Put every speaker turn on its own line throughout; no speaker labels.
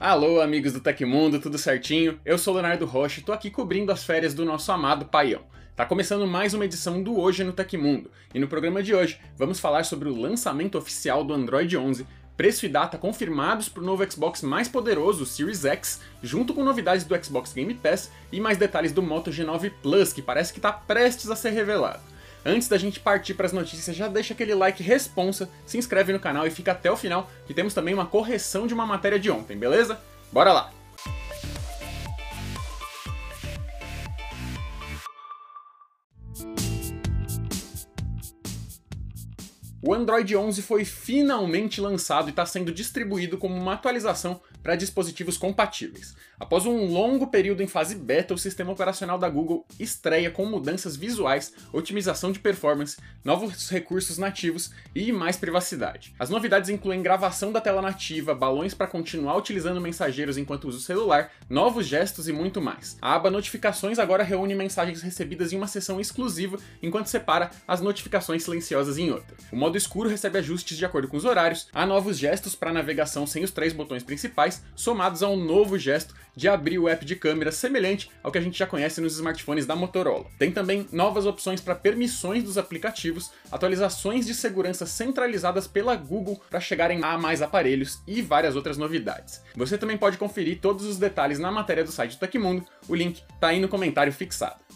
Alô, amigos do Tecmundo, tudo certinho? Eu sou Leonardo Rocha e tô aqui cobrindo as férias do nosso amado Paião. Tá começando mais uma edição do Hoje no Tecmundo, e no programa de hoje vamos falar sobre o lançamento oficial do Android 11, preço e data confirmados para o novo Xbox mais poderoso, o Series X, junto com novidades do Xbox Game Pass e mais detalhes do Moto G9 Plus, que parece que está prestes a ser revelado. Antes da gente partir para as notícias, já deixa aquele like responsa, se inscreve no canal e fica até o final, que temos também uma correção de uma matéria de ontem, beleza? Bora lá! O Android 11 foi finalmente lançado e está sendo distribuído como uma atualização para dispositivos compatíveis. Após um longo período em fase beta, o sistema operacional da Google estreia com mudanças visuais, otimização de performance, novos recursos nativos e mais privacidade. As novidades incluem gravação da tela nativa, balões para continuar utilizando mensageiros enquanto usa o celular, novos gestos e muito mais. A aba Notificações agora reúne mensagens recebidas em uma seção exclusiva, enquanto separa as notificações silenciosas em outra. O modo escuro recebe ajustes de acordo com os horários, há novos gestos para navegação sem os três botões principais, somados a um novo gesto de abrir o app de câmera semelhante ao que a gente já conhece nos smartphones da Motorola. Tem também novas opções para permissões dos aplicativos, atualizações de segurança centralizadas pela Google para chegarem a mais aparelhos e várias outras novidades. Você também pode conferir todos os detalhes na matéria do site do Tecmundo, o link está aí no comentário fixado.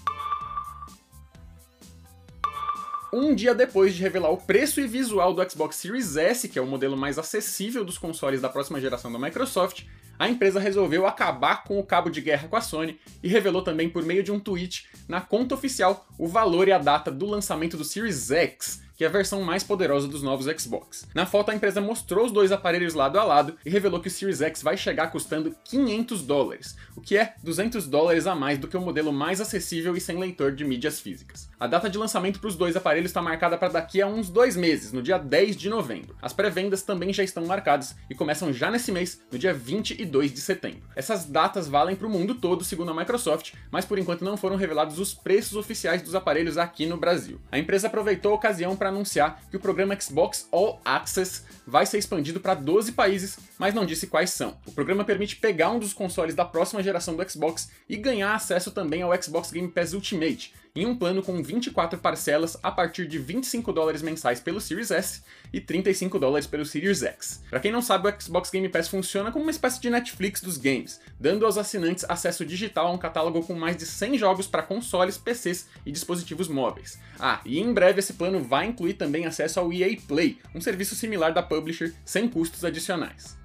Um dia depois de revelar o preço e visual do Xbox Series S, que é o modelo mais acessível dos consoles da próxima geração da Microsoft, a empresa resolveu acabar com o cabo de guerra com a Sony e revelou também por meio de um tweet na conta oficial o valor e a data do lançamento do Series X, que é a versão mais poderosa dos novos Xbox. Na foto, a empresa mostrou os dois aparelhos lado a lado e revelou que o Series X vai chegar custando 500 dólares, o que é 200 dólares a mais do que o modelo mais acessível e sem leitor de mídias físicas. A data de lançamento para os dois aparelhos está marcada para daqui a uns dois meses, no dia 10 de novembro. As pré-vendas também já estão marcadas e começam já nesse mês, no dia 22 de setembro. Essas datas valem para o mundo todo, segundo a Microsoft, mas por enquanto não foram revelados os preços oficiais dos aparelhos aqui no Brasil. A empresa aproveitou a ocasião para anunciar que o programa Xbox All Access vai ser expandido para 12 países, mas não disse quais são. O programa permite pegar um dos consoles da próxima geração do Xbox e ganhar acesso também ao Xbox Game Pass Ultimate, em um plano com 24 parcelas a partir de 25 dólares mensais pelo Series S e 35 dólares pelo Series X. Para quem não sabe, o Xbox Game Pass funciona como uma espécie de Netflix dos games, dando aos assinantes acesso digital a um catálogo com mais de 100 jogos para consoles, PCs e dispositivos móveis. Ah, e em breve esse plano vai incluir também acesso ao EA Play, um serviço similar da publisher sem custos adicionais.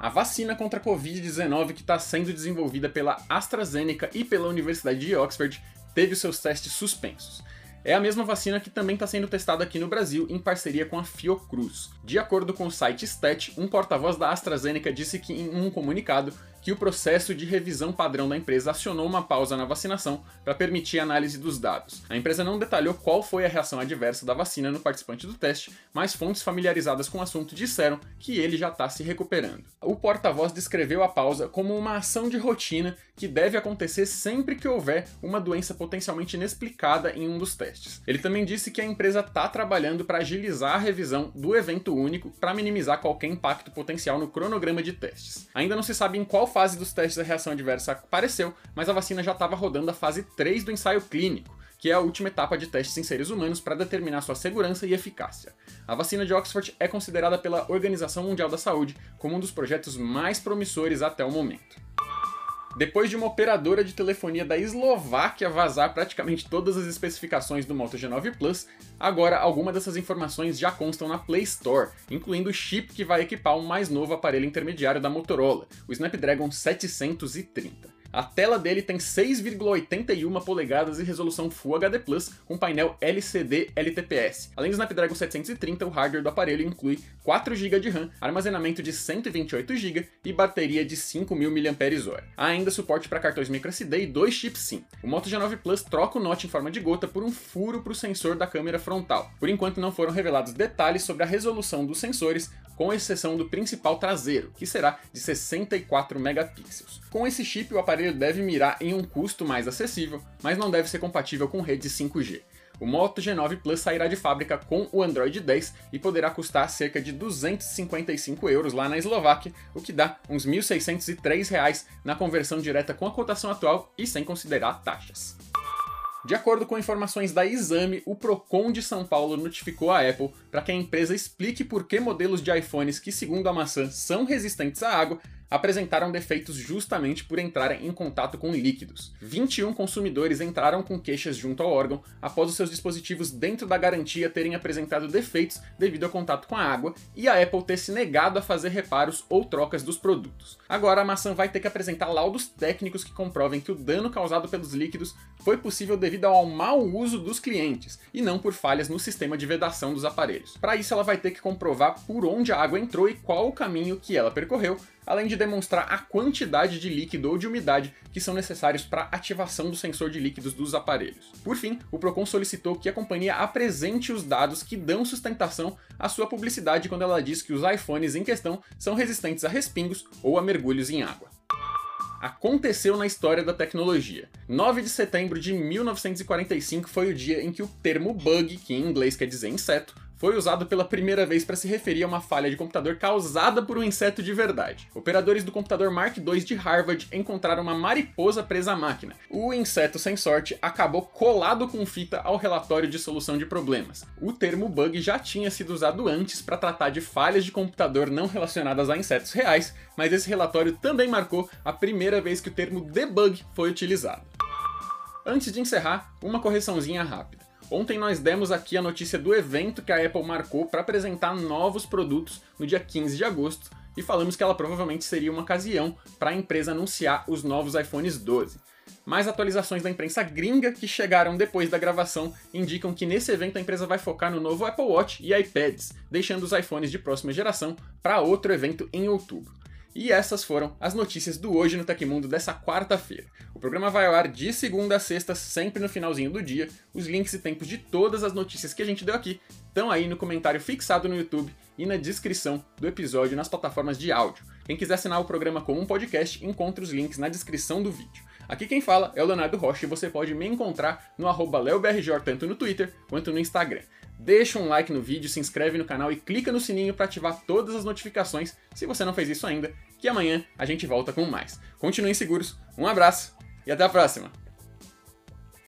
A vacina contra a Covid-19 que está sendo desenvolvida pela AstraZeneca e pela Universidade de Oxford teve seus testes suspensos. É a mesma vacina que também está sendo testada aqui no Brasil em parceria com a Fiocruz. De acordo com o site Stat, um porta-voz da AstraZeneca disse que em um comunicado que o processo de revisão padrão da empresa acionou uma pausa na vacinação para permitir a análise dos dados. A empresa não detalhou qual foi a reação adversa da vacina no participante do teste, mas fontes familiarizadas com o assunto disseram que ele já está se recuperando. O porta-voz descreveu a pausa como uma ação de rotina que deve acontecer sempre que houver uma doença potencialmente inexplicada em um dos testes. Ele também disse que a empresa está trabalhando para agilizar a revisão do evento único para minimizar qualquer impacto potencial no cronograma de testes. Ainda não se sabe em qual fase dos testes a reação adversa apareceu, mas a vacina já estava rodando a fase 3 do ensaio clínico, que é a última etapa de testes em seres humanos para determinar sua segurança e eficácia. A vacina de Oxford é considerada pela Organização Mundial da Saúde como um dos projetos mais promissores até o momento. Depois de uma operadora de telefonia da Eslováquia vazar praticamente todas as especificações do Moto G9 Plus, agora algumas dessas informações já constam na Play Store, incluindo o chip que vai equipar o mais novo aparelho intermediário da Motorola, o Snapdragon 730. A tela dele tem 6,81 polegadas e resolução Full HD+, com painel LCD LTPS. Além do Snapdragon 730, o hardware do aparelho inclui 4 GB de RAM, armazenamento de 128 GB e bateria de 5.000 mAh. Ainda suporte para cartões microSD e dois chips SIM. O Moto G9 Plus troca o note em forma de gota por um furo para o sensor da câmera frontal. Por enquanto não foram revelados detalhes sobre a resolução dos sensores, com exceção do principal traseiro, que será de 64 megapixels. Com esse chip, o aparelho deve mirar em um custo mais acessível, mas não deve ser compatível com rede 5G. o Moto G9 Plus sairá de fábrica com o Android 10 e poderá custar cerca de 255 euros lá na Eslováquia, o que dá uns 1.603 reais na conversão direta com a cotação atual e sem considerar taxas. De acordo com informações da Exame, o Procon de São Paulo notificou a Apple para que a empresa explique por que modelos de iPhones que, segundo a maçã, são resistentes à água apresentaram defeitos justamente por entrarem em contato com líquidos. 21 consumidores entraram com queixas junto ao órgão após os seus dispositivos dentro da garantia terem apresentado defeitos devido ao contato com a água e a Apple ter se negado a fazer reparos ou trocas dos produtos. Agora a maçã vai ter que apresentar laudos técnicos que comprovem que o dano causado pelos líquidos foi possível devido ao mau uso dos clientes e não por falhas no sistema de vedação dos aparelhos. Para isso ela vai ter que comprovar por onde a água entrou e qual o caminho que ela percorreu, além de demonstrar a quantidade de líquido ou de umidade que são necessários para ativação do sensor de líquidos dos aparelhos. Por fim, o Procon solicitou que a companhia apresente os dados que dão sustentação à sua publicidade quando ela diz que os iPhones em questão são resistentes a respingos ou a mergulhos em água aconteceu na história da tecnologia. 9 de setembro de 1945 foi o dia em que o termo bug, que em inglês quer dizer inseto, foi usado pela primeira vez para se referir a uma falha de computador causada por um inseto de verdade. Operadores do computador Mark II de Harvard encontraram uma mariposa presa à máquina. O inseto sem sorte acabou colado com fita ao relatório de solução de problemas. O termo bug já tinha sido usado antes para tratar de falhas de computador não relacionadas a insetos reais, mas esse relatório também marcou a primeira vez que o termo debug foi utilizado. Antes de encerrar, uma correçãozinha rápida. Ontem nós demos aqui a notícia do evento que a Apple marcou para apresentar novos produtos no dia 15 de agosto e falamos que ela provavelmente seria uma ocasião para a empresa anunciar os novos iPhones 12. Mais atualizações da imprensa gringa que chegaram depois da gravação indicam que nesse evento a empresa vai focar no novo Apple Watch e iPads, deixando os iPhones de próxima geração para outro evento em outubro. E essas foram as notícias do Hoje no Tecmundo dessa quarta-feira. O programa vai ao ar de segunda a sexta, sempre no finalzinho do dia. Os links e tempos de todas as notícias que a gente deu aqui estão aí no comentário fixado no YouTube e na descrição do episódio nas plataformas de áudio. Quem quiser assinar o programa como um podcast, encontre os links na descrição do vídeo. Aqui quem fala é o Leonardo Rocha e você pode me encontrar no arroba LeoBRJ tanto no Twitter quanto no Instagram deixa um like no vídeo, se inscreve no canal e clica no sininho para ativar todas as notificações, se você não fez isso ainda, que amanhã a gente volta com mais. Continuem seguros, um abraço e até a próxima!